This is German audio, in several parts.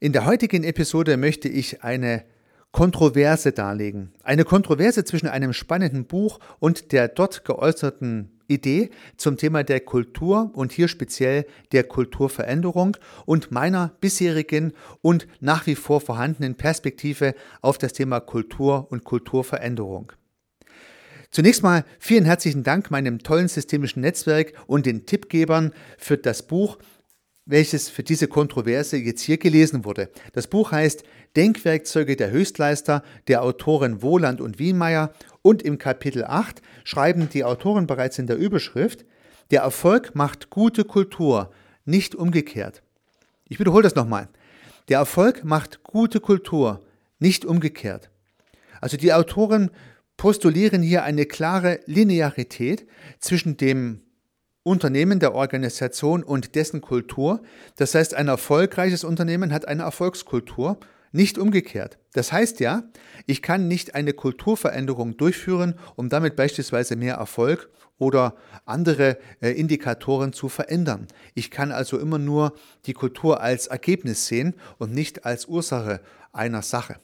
In der heutigen Episode möchte ich eine Kontroverse darlegen. Eine Kontroverse zwischen einem spannenden Buch und der dort geäußerten Idee zum Thema der Kultur und hier speziell der Kulturveränderung und meiner bisherigen und nach wie vor vorhandenen Perspektive auf das Thema Kultur und Kulturveränderung. Zunächst mal vielen herzlichen Dank meinem tollen systemischen Netzwerk und den Tippgebern für das Buch, welches für diese Kontroverse jetzt hier gelesen wurde. Das Buch heißt Denkwerkzeuge der Höchstleister der Autoren Wohland und Wienmeier und im Kapitel 8 schreiben die Autoren bereits in der Überschrift, der Erfolg macht gute Kultur, nicht umgekehrt. Ich wiederhole das nochmal. Der Erfolg macht gute Kultur, nicht umgekehrt. Also die Autoren postulieren hier eine klare Linearität zwischen dem Unternehmen der Organisation und dessen Kultur. Das heißt, ein erfolgreiches Unternehmen hat eine Erfolgskultur nicht umgekehrt. Das heißt ja, ich kann nicht eine Kulturveränderung durchführen, um damit beispielsweise mehr Erfolg oder andere äh, Indikatoren zu verändern. Ich kann also immer nur die Kultur als Ergebnis sehen und nicht als Ursache einer Sache.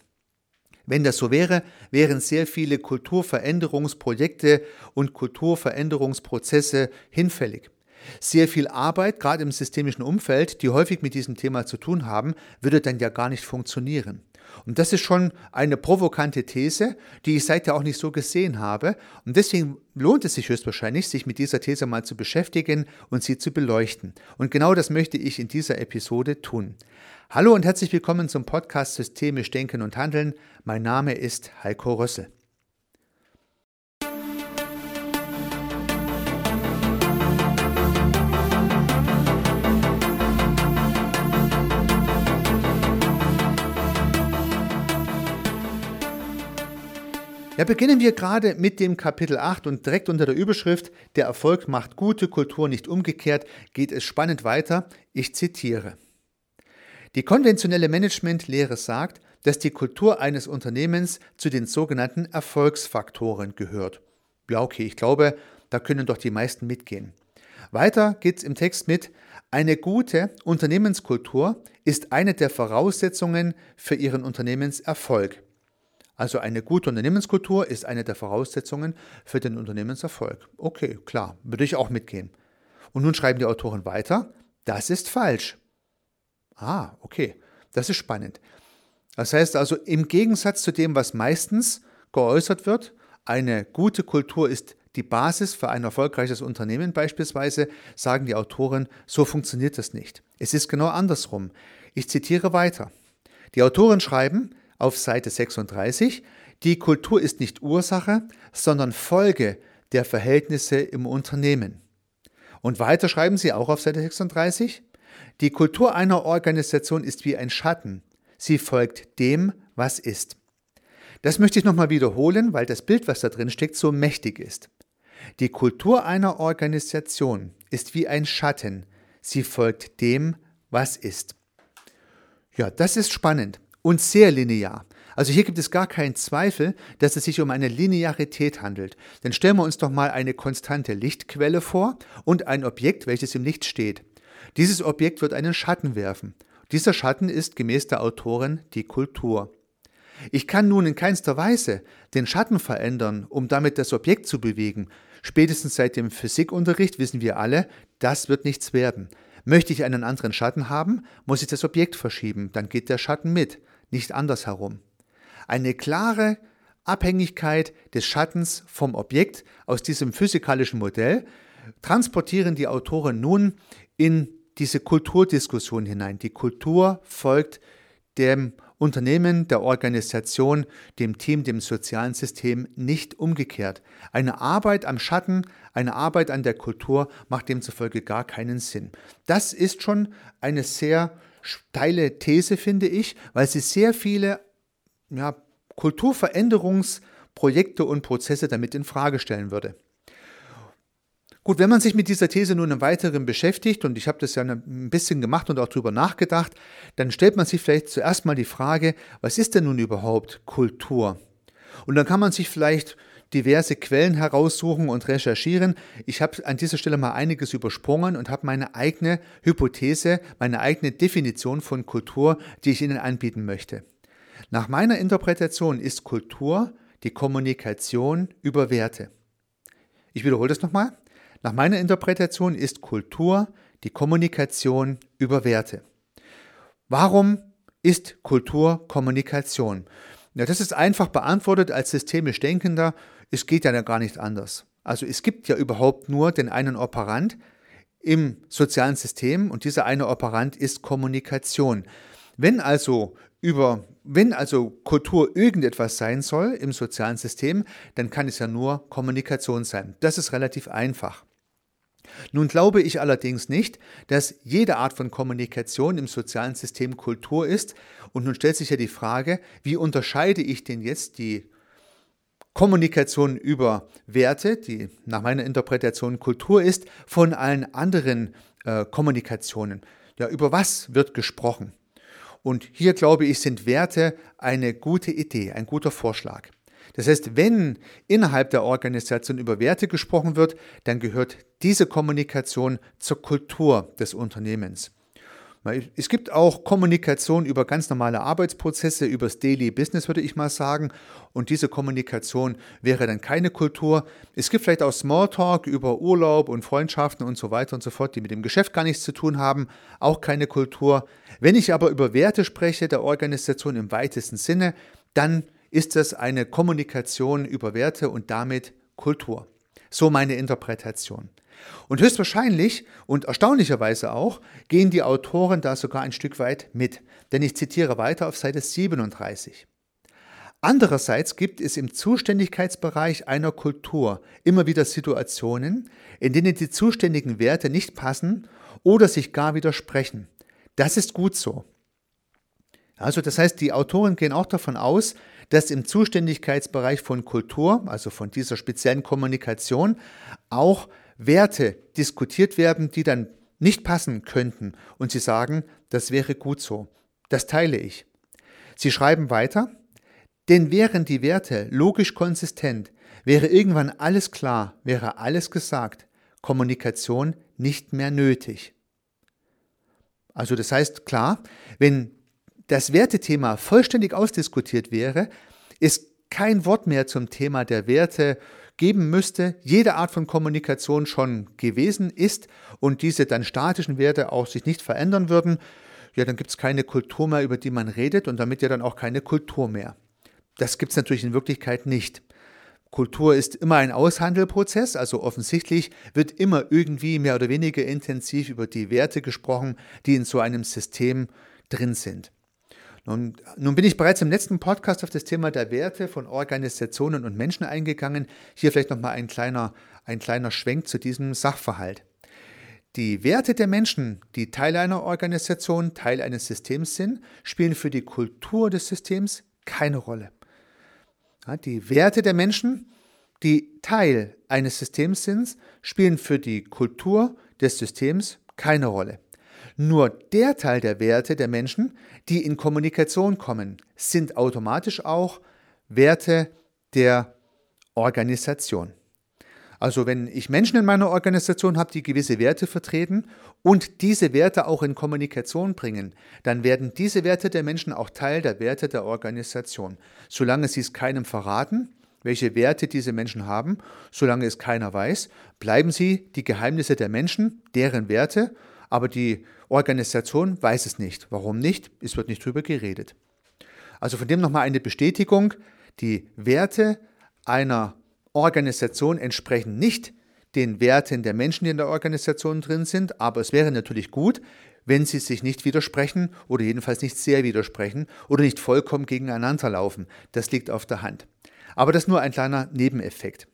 Wenn das so wäre, wären sehr viele Kulturveränderungsprojekte und Kulturveränderungsprozesse hinfällig. Sehr viel Arbeit, gerade im systemischen Umfeld, die häufig mit diesem Thema zu tun haben, würde dann ja gar nicht funktionieren. Und das ist schon eine provokante These, die ich seither auch nicht so gesehen habe. Und deswegen lohnt es sich höchstwahrscheinlich, sich mit dieser These mal zu beschäftigen und sie zu beleuchten. Und genau das möchte ich in dieser Episode tun. Hallo und herzlich willkommen zum Podcast Systemisch Denken und Handeln. Mein Name ist Heiko Rössel. Ja, beginnen wir gerade mit dem Kapitel 8 und direkt unter der Überschrift Der Erfolg macht gute Kultur nicht umgekehrt geht es spannend weiter. Ich zitiere. Die konventionelle Managementlehre sagt, dass die Kultur eines Unternehmens zu den sogenannten Erfolgsfaktoren gehört. Ja, okay, ich glaube, da können doch die meisten mitgehen. Weiter geht es im Text mit, eine gute Unternehmenskultur ist eine der Voraussetzungen für ihren Unternehmenserfolg. Also eine gute Unternehmenskultur ist eine der Voraussetzungen für den Unternehmenserfolg. Okay, klar, würde ich auch mitgehen. Und nun schreiben die Autoren weiter, das ist falsch. Ah, okay, das ist spannend. Das heißt also, im Gegensatz zu dem, was meistens geäußert wird, eine gute Kultur ist die Basis für ein erfolgreiches Unternehmen beispielsweise, sagen die Autoren, so funktioniert das nicht. Es ist genau andersrum. Ich zitiere weiter. Die Autoren schreiben, auf Seite 36, die Kultur ist nicht Ursache, sondern Folge der Verhältnisse im Unternehmen. Und weiter schreiben sie auch auf Seite 36, die Kultur einer Organisation ist wie ein Schatten. Sie folgt dem, was ist. Das möchte ich nochmal wiederholen, weil das Bild, was da drin steckt, so mächtig ist. Die Kultur einer Organisation ist wie ein Schatten. Sie folgt dem, was ist. Ja, das ist spannend und sehr linear. Also hier gibt es gar keinen Zweifel, dass es sich um eine Linearität handelt. Denn stellen wir uns doch mal eine konstante Lichtquelle vor und ein Objekt, welches im Licht steht. Dieses Objekt wird einen Schatten werfen. Dieser Schatten ist gemäß der Autoren die Kultur. Ich kann nun in keinster Weise den Schatten verändern, um damit das Objekt zu bewegen. Spätestens seit dem Physikunterricht wissen wir alle, das wird nichts werden. Möchte ich einen anderen Schatten haben, muss ich das Objekt verschieben, dann geht der Schatten mit nicht andersherum. Eine klare Abhängigkeit des Schattens vom Objekt aus diesem physikalischen Modell transportieren die Autoren nun in diese Kulturdiskussion hinein. Die Kultur folgt dem Unternehmen, der Organisation, dem Team, dem sozialen System nicht umgekehrt. Eine Arbeit am Schatten, eine Arbeit an der Kultur macht demzufolge gar keinen Sinn. Das ist schon eine sehr steile These, finde ich, weil sie sehr viele ja, Kulturveränderungsprojekte und Prozesse damit in Frage stellen würde. Gut, wenn man sich mit dieser These nun im Weiteren beschäftigt, und ich habe das ja ein bisschen gemacht und auch darüber nachgedacht, dann stellt man sich vielleicht zuerst mal die Frage, was ist denn nun überhaupt Kultur? Und dann kann man sich vielleicht diverse Quellen heraussuchen und recherchieren. Ich habe an dieser Stelle mal einiges übersprungen und habe meine eigene Hypothese, meine eigene Definition von Kultur, die ich Ihnen anbieten möchte. Nach meiner Interpretation ist Kultur die Kommunikation über Werte. Ich wiederhole das nochmal. Nach meiner Interpretation ist Kultur die Kommunikation über Werte. Warum ist Kultur Kommunikation? Ja, das ist einfach beantwortet als systemisch Denkender. Es geht ja gar nicht anders. Also es gibt ja überhaupt nur den einen Operant im sozialen System und dieser eine Operant ist Kommunikation. Wenn also über wenn also Kultur irgendetwas sein soll im sozialen System, dann kann es ja nur Kommunikation sein. Das ist relativ einfach. Nun glaube ich allerdings nicht, dass jede Art von Kommunikation im sozialen System Kultur ist. Und nun stellt sich ja die Frage, wie unterscheide ich denn jetzt die Kommunikation über Werte, die nach meiner Interpretation Kultur ist, von allen anderen äh, Kommunikationen? Ja, über was wird gesprochen? Und hier glaube ich, sind Werte eine gute Idee, ein guter Vorschlag. Das heißt, wenn innerhalb der Organisation über Werte gesprochen wird, dann gehört diese Kommunikation zur Kultur des Unternehmens. Es gibt auch Kommunikation über ganz normale Arbeitsprozesse, über das Daily Business, würde ich mal sagen. Und diese Kommunikation wäre dann keine Kultur. Es gibt vielleicht auch Smalltalk über Urlaub und Freundschaften und so weiter und so fort, die mit dem Geschäft gar nichts zu tun haben. Auch keine Kultur. Wenn ich aber über Werte spreche, der Organisation im weitesten Sinne, dann ist das eine Kommunikation über Werte und damit Kultur. So meine Interpretation. Und höchstwahrscheinlich und erstaunlicherweise auch gehen die Autoren da sogar ein Stück weit mit, denn ich zitiere weiter auf Seite 37. Andererseits gibt es im Zuständigkeitsbereich einer Kultur immer wieder Situationen, in denen die zuständigen Werte nicht passen oder sich gar widersprechen. Das ist gut so. Also das heißt, die Autoren gehen auch davon aus, dass im Zuständigkeitsbereich von Kultur, also von dieser speziellen Kommunikation, auch Werte diskutiert werden, die dann nicht passen könnten. Und sie sagen, das wäre gut so. Das teile ich. Sie schreiben weiter, denn wären die Werte logisch konsistent, wäre irgendwann alles klar, wäre alles gesagt, Kommunikation nicht mehr nötig. Also das heißt klar, wenn das Wertethema vollständig ausdiskutiert wäre, es kein Wort mehr zum Thema der Werte geben müsste, jede Art von Kommunikation schon gewesen ist und diese dann statischen Werte auch sich nicht verändern würden, ja, dann gibt es keine Kultur mehr, über die man redet und damit ja dann auch keine Kultur mehr. Das gibt es natürlich in Wirklichkeit nicht. Kultur ist immer ein Aushandelprozess, also offensichtlich wird immer irgendwie mehr oder weniger intensiv über die Werte gesprochen, die in so einem System drin sind. Nun, nun, bin ich bereits im letzten Podcast auf das Thema der Werte von Organisationen und Menschen eingegangen. Hier vielleicht nochmal ein kleiner, ein kleiner Schwenk zu diesem Sachverhalt. Die Werte der Menschen, die Teil einer Organisation, Teil eines Systems sind, spielen für die Kultur des Systems keine Rolle. Die Werte der Menschen, die Teil eines Systems sind, spielen für die Kultur des Systems keine Rolle. Nur der Teil der Werte der Menschen, die in Kommunikation kommen, sind automatisch auch Werte der Organisation. Also wenn ich Menschen in meiner Organisation habe, die gewisse Werte vertreten und diese Werte auch in Kommunikation bringen, dann werden diese Werte der Menschen auch Teil der Werte der Organisation. Solange sie es keinem verraten, welche Werte diese Menschen haben, solange es keiner weiß, bleiben sie die Geheimnisse der Menschen, deren Werte aber die Organisation weiß es nicht. Warum nicht? Es wird nicht drüber geredet. Also von dem nochmal eine Bestätigung. Die Werte einer Organisation entsprechen nicht den Werten der Menschen, die in der Organisation drin sind, aber es wäre natürlich gut, wenn sie sich nicht widersprechen oder jedenfalls nicht sehr widersprechen oder nicht vollkommen gegeneinander laufen. Das liegt auf der Hand. Aber das ist nur ein kleiner Nebeneffekt.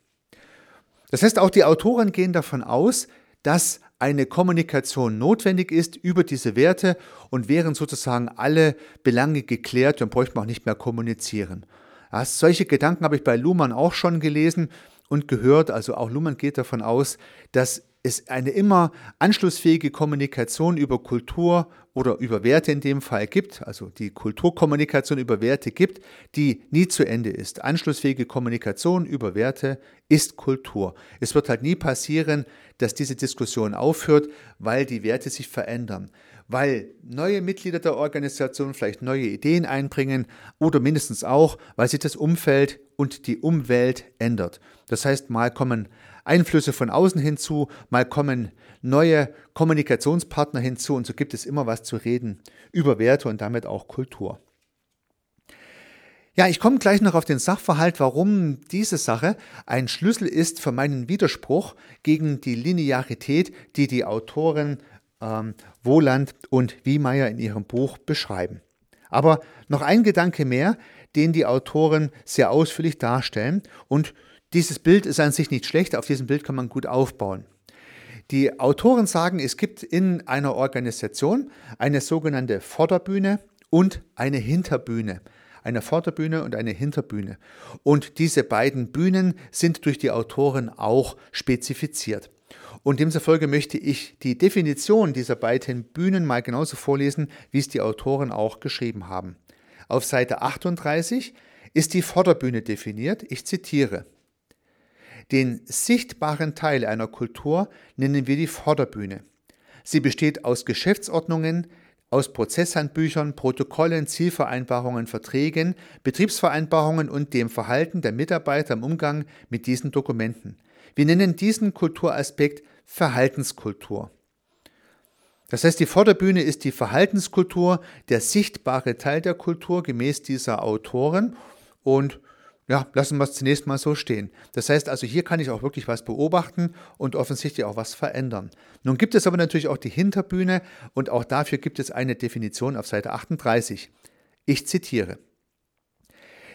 Das heißt, auch die Autoren gehen davon aus, dass eine Kommunikation notwendig ist über diese Werte und wären sozusagen alle Belange geklärt, dann bräuchte man auch nicht mehr kommunizieren. Ja, solche Gedanken habe ich bei Luhmann auch schon gelesen und gehört. Also auch Luhmann geht davon aus, dass es eine immer anschlussfähige Kommunikation über Kultur oder über Werte in dem Fall gibt, also die Kulturkommunikation über Werte gibt, die nie zu Ende ist. Anschlussfähige Kommunikation über Werte ist Kultur. Es wird halt nie passieren, dass diese Diskussion aufhört, weil die Werte sich verändern, weil neue Mitglieder der Organisation vielleicht neue Ideen einbringen oder mindestens auch, weil sich das Umfeld und die Umwelt ändert. Das heißt, mal kommen Einflüsse von außen hinzu, mal kommen neue Kommunikationspartner hinzu und so gibt es immer was zu reden über Werte und damit auch Kultur. Ja, ich komme gleich noch auf den Sachverhalt, warum diese Sache ein Schlüssel ist für meinen Widerspruch gegen die Linearität, die die Autoren ähm, Wohland und Wiemeyer in ihrem Buch beschreiben. Aber noch ein Gedanke mehr, den die Autoren sehr ausführlich darstellen und dieses Bild ist an sich nicht schlecht, auf diesem Bild kann man gut aufbauen. Die Autoren sagen, es gibt in einer Organisation eine sogenannte Vorderbühne und eine Hinterbühne. Eine Vorderbühne und eine Hinterbühne. Und diese beiden Bühnen sind durch die Autoren auch spezifiziert. Und demzufolge möchte ich die Definition dieser beiden Bühnen mal genauso vorlesen, wie es die Autoren auch geschrieben haben. Auf Seite 38 ist die Vorderbühne definiert. Ich zitiere. Den sichtbaren Teil einer Kultur nennen wir die Vorderbühne. Sie besteht aus Geschäftsordnungen, aus Prozesshandbüchern, Protokollen, Zielvereinbarungen, Verträgen, Betriebsvereinbarungen und dem Verhalten der Mitarbeiter im Umgang mit diesen Dokumenten. Wir nennen diesen Kulturaspekt Verhaltenskultur. Das heißt, die Vorderbühne ist die Verhaltenskultur, der sichtbare Teil der Kultur gemäß dieser Autoren und ja, lassen wir es zunächst mal so stehen. Das heißt also, hier kann ich auch wirklich was beobachten und offensichtlich auch was verändern. Nun gibt es aber natürlich auch die Hinterbühne und auch dafür gibt es eine Definition auf Seite 38. Ich zitiere.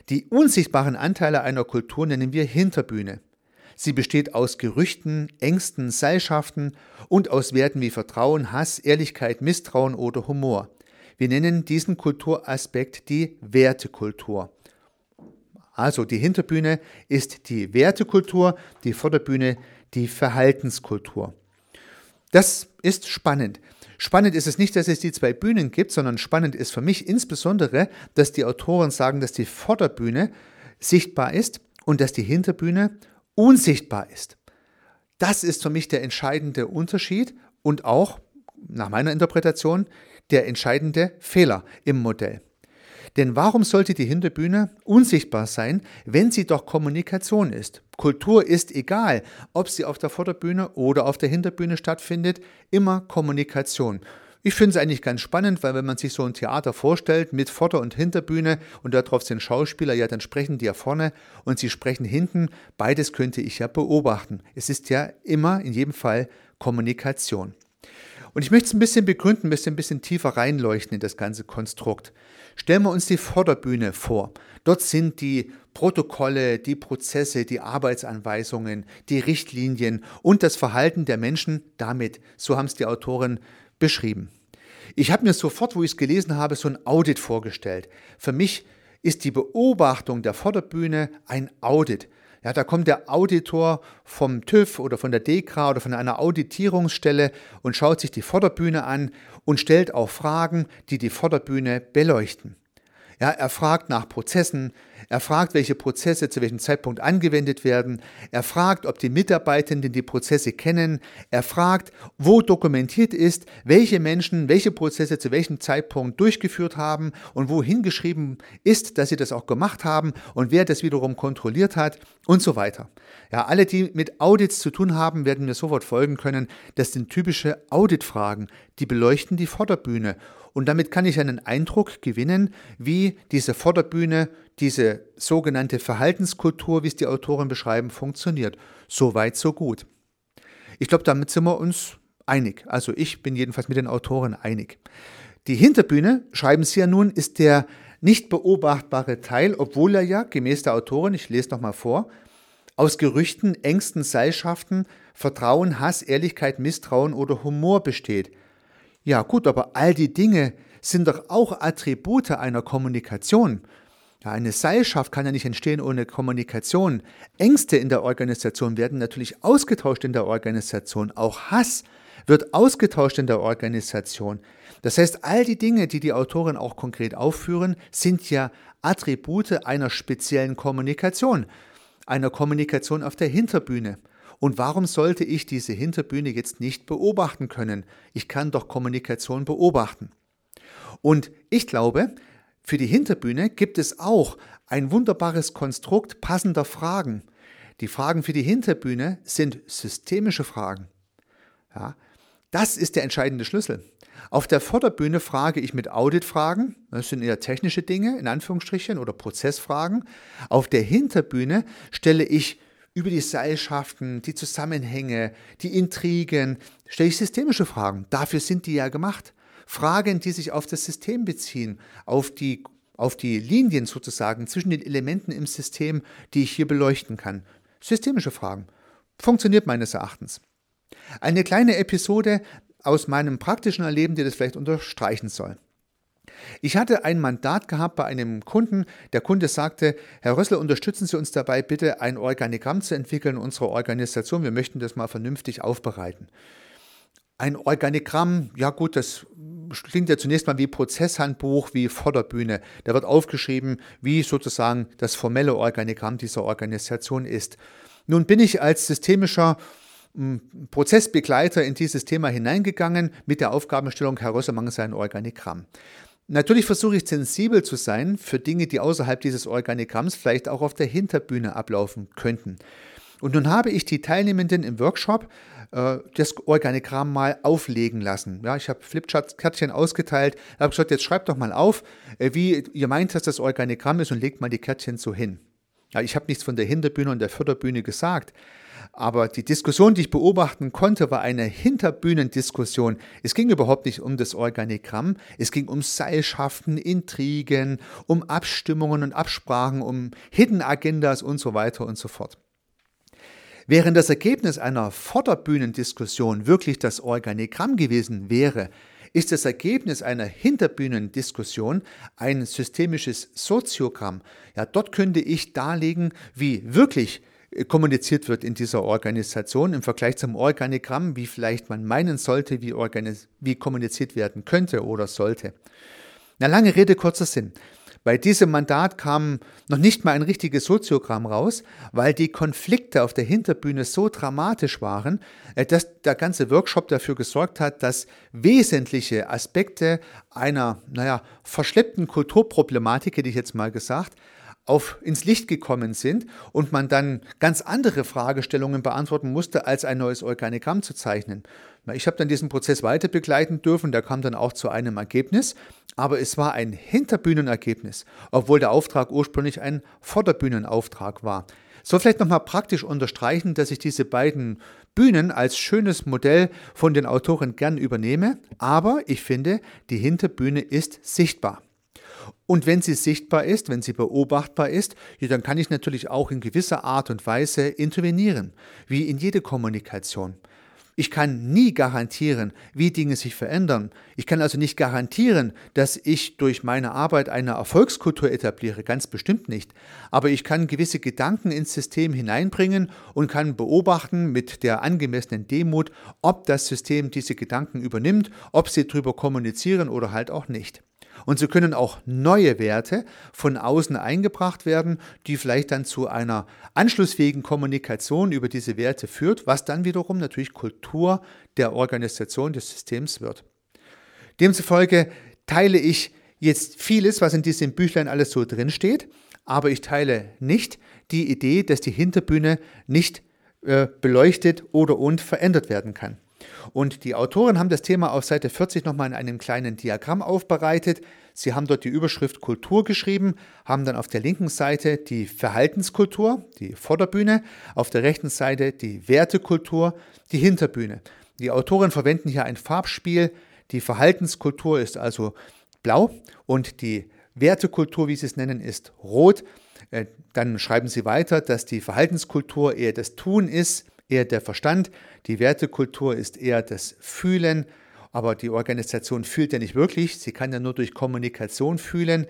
Die unsichtbaren Anteile einer Kultur nennen wir Hinterbühne. Sie besteht aus Gerüchten, Ängsten, Seilschaften und aus Werten wie Vertrauen, Hass, Ehrlichkeit, Misstrauen oder Humor. Wir nennen diesen Kulturaspekt die Wertekultur. Also die Hinterbühne ist die Wertekultur, die Vorderbühne die Verhaltenskultur. Das ist spannend. Spannend ist es nicht, dass es die zwei Bühnen gibt, sondern spannend ist für mich insbesondere, dass die Autoren sagen, dass die Vorderbühne sichtbar ist und dass die Hinterbühne unsichtbar ist. Das ist für mich der entscheidende Unterschied und auch, nach meiner Interpretation, der entscheidende Fehler im Modell. Denn warum sollte die Hinterbühne unsichtbar sein, wenn sie doch Kommunikation ist? Kultur ist egal, ob sie auf der Vorderbühne oder auf der Hinterbühne stattfindet, immer Kommunikation. Ich finde es eigentlich ganz spannend, weil wenn man sich so ein Theater vorstellt mit Vorder- und Hinterbühne und darauf sind Schauspieler, ja, dann sprechen die ja vorne und sie sprechen hinten. Beides könnte ich ja beobachten. Es ist ja immer in jedem Fall Kommunikation. Und ich möchte es ein bisschen begründen, ein bisschen, ein bisschen tiefer reinleuchten in das ganze Konstrukt. Stellen wir uns die Vorderbühne vor. Dort sind die Protokolle, die Prozesse, die Arbeitsanweisungen, die Richtlinien und das Verhalten der Menschen damit. So haben es die Autoren beschrieben. Ich habe mir sofort, wo ich es gelesen habe, so ein Audit vorgestellt. Für mich ist die Beobachtung der Vorderbühne ein Audit. Ja, da kommt der Auditor vom TÜV oder von der DEKRA oder von einer Auditierungsstelle und schaut sich die Vorderbühne an und stellt auch Fragen, die die Vorderbühne beleuchten. Ja, er fragt nach Prozessen, er fragt, welche Prozesse zu welchem Zeitpunkt angewendet werden, er fragt, ob die Mitarbeitenden die Prozesse kennen, er fragt, wo dokumentiert ist, welche Menschen welche Prozesse zu welchem Zeitpunkt durchgeführt haben und wo hingeschrieben ist, dass sie das auch gemacht haben und wer das wiederum kontrolliert hat und so weiter. Ja, alle, die mit Audits zu tun haben, werden mir sofort folgen können, das sind typische Auditfragen, die beleuchten die Vorderbühne und damit kann ich einen Eindruck gewinnen, wie diese Vorderbühne, diese sogenannte Verhaltenskultur, wie es die Autoren beschreiben, funktioniert. So weit, so gut. Ich glaube, damit sind wir uns einig. Also ich bin jedenfalls mit den Autoren einig. Die Hinterbühne, schreiben Sie ja nun, ist der nicht beobachtbare Teil, obwohl er ja, gemäß der Autorin, ich lese nochmal vor, aus Gerüchten, Ängsten, Seilschaften, Vertrauen, Hass, Ehrlichkeit, Misstrauen oder Humor besteht. Ja gut, aber all die Dinge sind doch auch Attribute einer Kommunikation. Ja, eine Seilschaft kann ja nicht entstehen ohne Kommunikation. Ängste in der Organisation werden natürlich ausgetauscht in der Organisation. Auch Hass wird ausgetauscht in der Organisation. Das heißt, all die Dinge, die die Autorin auch konkret aufführen, sind ja Attribute einer speziellen Kommunikation, einer Kommunikation auf der Hinterbühne. Und warum sollte ich diese Hinterbühne jetzt nicht beobachten können? Ich kann doch Kommunikation beobachten. Und ich glaube, für die Hinterbühne gibt es auch ein wunderbares Konstrukt passender Fragen. Die Fragen für die Hinterbühne sind systemische Fragen. Ja, das ist der entscheidende Schlüssel. Auf der Vorderbühne frage ich mit Auditfragen, das sind eher technische Dinge in Anführungsstrichen oder Prozessfragen. Auf der Hinterbühne stelle ich über die Seilschaften, die Zusammenhänge, die Intrigen, stelle ich systemische Fragen. Dafür sind die ja gemacht. Fragen, die sich auf das System beziehen, auf die, auf die Linien sozusagen zwischen den Elementen im System, die ich hier beleuchten kann. Systemische Fragen. Funktioniert meines Erachtens. Eine kleine Episode aus meinem praktischen Erleben, die das vielleicht unterstreichen soll. Ich hatte ein Mandat gehabt bei einem Kunden. Der Kunde sagte, Herr Rössler, unterstützen Sie uns dabei, bitte ein Organigramm zu entwickeln unserer Organisation. Wir möchten das mal vernünftig aufbereiten. Ein Organigramm, ja gut, das klingt ja zunächst mal wie Prozesshandbuch, wie Vorderbühne. Da wird aufgeschrieben, wie sozusagen das formelle Organigramm dieser Organisation ist. Nun bin ich als systemischer hm, Prozessbegleiter in dieses Thema hineingegangen mit der Aufgabenstellung, Herr Rössermann sei ein Organigramm. Natürlich versuche ich sensibel zu sein für Dinge, die außerhalb dieses Organigramms vielleicht auch auf der Hinterbühne ablaufen könnten. Und nun habe ich die Teilnehmenden im Workshop äh, das Organigramm mal auflegen lassen. Ja, ich habe Flipchart-Kärtchen ausgeteilt, habe gesagt, jetzt schreibt doch mal auf, äh, wie ihr meint, dass das Organigramm ist und legt mal die Kärtchen so hin. Ja, ich habe nichts von der Hinterbühne und der Förderbühne gesagt. Aber die Diskussion, die ich beobachten konnte, war eine Hinterbühnendiskussion. Es ging überhaupt nicht um das Organigramm, es ging um Seilschaften, Intrigen, um Abstimmungen und Absprachen, um Hidden Agendas und so weiter und so fort. Während das Ergebnis einer Vorderbühnendiskussion wirklich das Organigramm gewesen wäre, ist das Ergebnis einer Hinterbühnendiskussion ein systemisches Soziogramm. Ja, dort könnte ich darlegen, wie wirklich kommuniziert wird in dieser Organisation im Vergleich zum Organigramm, wie vielleicht man meinen sollte, wie, wie kommuniziert werden könnte oder sollte. Na, lange Rede, kurzer Sinn. Bei diesem Mandat kam noch nicht mal ein richtiges Soziogramm raus, weil die Konflikte auf der Hinterbühne so dramatisch waren, äh, dass der ganze Workshop dafür gesorgt hat, dass wesentliche Aspekte einer, naja, verschleppten Kulturproblematik, hätte ich jetzt mal gesagt, auf, ins Licht gekommen sind und man dann ganz andere Fragestellungen beantworten musste, als ein neues Organigramm zu zeichnen. Ich habe dann diesen Prozess weiter begleiten dürfen, der kam dann auch zu einem Ergebnis, aber es war ein Hinterbühnenergebnis, obwohl der Auftrag ursprünglich ein Vorderbühnenauftrag war. So vielleicht nochmal praktisch unterstreichen, dass ich diese beiden Bühnen als schönes Modell von den Autoren gern übernehme, aber ich finde, die Hinterbühne ist sichtbar. Und wenn sie sichtbar ist, wenn sie beobachtbar ist, ja, dann kann ich natürlich auch in gewisser Art und Weise intervenieren, wie in jede Kommunikation. Ich kann nie garantieren, wie Dinge sich verändern. Ich kann also nicht garantieren, dass ich durch meine Arbeit eine Erfolgskultur etabliere, ganz bestimmt nicht. Aber ich kann gewisse Gedanken ins System hineinbringen und kann beobachten mit der angemessenen Demut, ob das System diese Gedanken übernimmt, ob sie darüber kommunizieren oder halt auch nicht. Und so können auch neue Werte von außen eingebracht werden, die vielleicht dann zu einer anschlussfähigen Kommunikation über diese Werte führt, was dann wiederum natürlich Kultur der Organisation des Systems wird. Demzufolge teile ich jetzt vieles, was in diesem Büchlein alles so drinsteht, aber ich teile nicht die Idee, dass die Hinterbühne nicht äh, beleuchtet oder und verändert werden kann. Und die Autoren haben das Thema auf Seite 40 nochmal in einem kleinen Diagramm aufbereitet. Sie haben dort die Überschrift Kultur geschrieben, haben dann auf der linken Seite die Verhaltenskultur, die Vorderbühne, auf der rechten Seite die Wertekultur, die Hinterbühne. Die Autoren verwenden hier ein Farbspiel. Die Verhaltenskultur ist also blau und die Wertekultur, wie sie es nennen, ist rot. Äh, dann schreiben sie weiter, dass die Verhaltenskultur eher das Tun ist, eher der Verstand. Die Wertekultur ist eher das Fühlen, aber die Organisation fühlt ja nicht wirklich. Sie kann ja nur durch Kommunikation fühlen.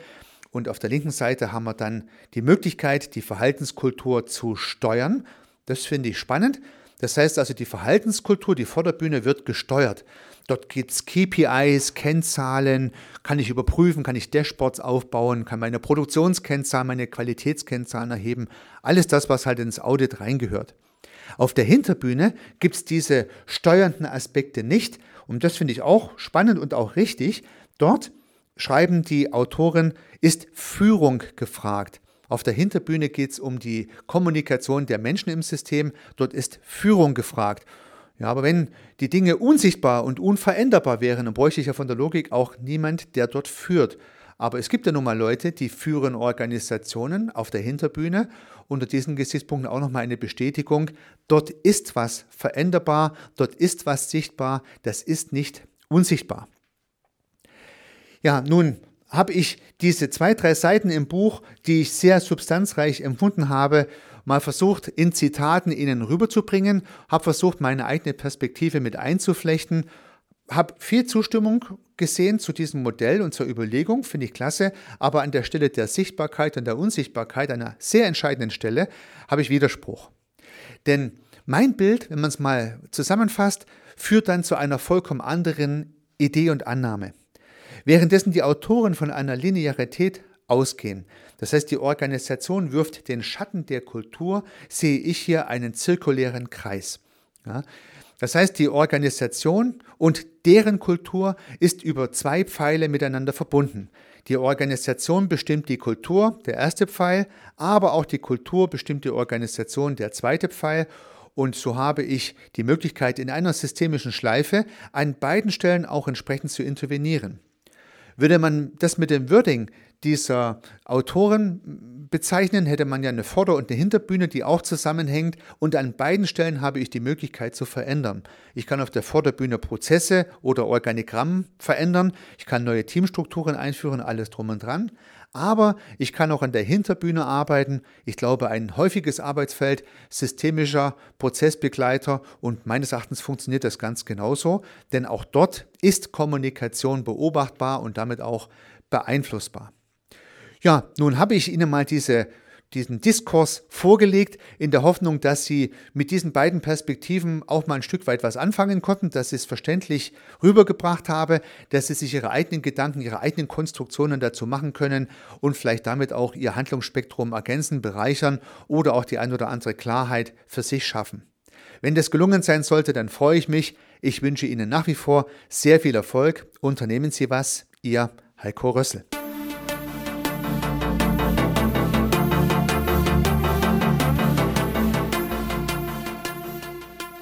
Und auf der linken Seite haben wir dann die Möglichkeit, die Verhaltenskultur zu steuern. Das finde ich spannend. Das heißt also, die Verhaltenskultur, die Vorderbühne wird gesteuert. Dort gibt es KPIs, Kennzahlen, kann ich überprüfen, kann ich Dashboards aufbauen, kann meine Produktionskennzahlen, meine Qualitätskennzahlen erheben. Alles das, was halt ins Audit reingehört. Auf der Hinterbühne gibt es diese steuernden Aspekte nicht. Und das finde ich auch spannend und auch richtig. Dort schreiben die Autoren, ist Führung gefragt. Auf der Hinterbühne geht es um die Kommunikation der Menschen im System. Dort ist Führung gefragt. Ja, aber wenn die Dinge unsichtbar und unveränderbar wären, dann bräuchte ich ja von der Logik auch niemand, der dort führt. Aber es gibt ja nun mal Leute, die führen Organisationen auf der Hinterbühne. Unter diesen Gesichtspunkten auch nochmal eine Bestätigung. Dort ist was veränderbar, dort ist was sichtbar, das ist nicht unsichtbar. Ja, nun habe ich diese zwei, drei Seiten im Buch, die ich sehr substanzreich empfunden habe, mal versucht, in Zitaten Ihnen rüberzubringen, habe versucht, meine eigene Perspektive mit einzuflechten, habe viel Zustimmung gesehen zu diesem Modell und zur Überlegung, finde ich klasse, aber an der Stelle der Sichtbarkeit und der Unsichtbarkeit, einer sehr entscheidenden Stelle, habe ich Widerspruch. Denn mein Bild, wenn man es mal zusammenfasst, führt dann zu einer vollkommen anderen Idee und Annahme. Währenddessen die Autoren von einer Linearität ausgehen. Das heißt, die Organisation wirft den Schatten der Kultur, sehe ich hier einen zirkulären Kreis. Ja? Das heißt, die Organisation und deren Kultur ist über zwei Pfeile miteinander verbunden. Die Organisation bestimmt die Kultur, der erste Pfeil, aber auch die Kultur bestimmt die Organisation, der zweite Pfeil. Und so habe ich die Möglichkeit, in einer systemischen Schleife an beiden Stellen auch entsprechend zu intervenieren. Würde man das mit dem Wording dieser Autoren bezeichnen, hätte man ja eine Vorder- und eine Hinterbühne, die auch zusammenhängt und an beiden Stellen habe ich die Möglichkeit zu verändern. Ich kann auf der Vorderbühne Prozesse oder Organigramm verändern, ich kann neue Teamstrukturen einführen, alles drum und dran, aber ich kann auch an der Hinterbühne arbeiten. Ich glaube, ein häufiges Arbeitsfeld, systemischer Prozessbegleiter und meines Erachtens funktioniert das ganz genauso, denn auch dort ist Kommunikation beobachtbar und damit auch beeinflussbar. Ja, nun habe ich Ihnen mal diese diesen Diskurs vorgelegt, in der Hoffnung, dass Sie mit diesen beiden Perspektiven auch mal ein Stück weit was anfangen konnten, dass ich es verständlich rübergebracht habe, dass Sie sich Ihre eigenen Gedanken, Ihre eigenen Konstruktionen dazu machen können und vielleicht damit auch Ihr Handlungsspektrum ergänzen, bereichern oder auch die ein oder andere Klarheit für sich schaffen. Wenn das gelungen sein sollte, dann freue ich mich. Ich wünsche Ihnen nach wie vor sehr viel Erfolg. Unternehmen Sie was. Ihr Heiko Rössel.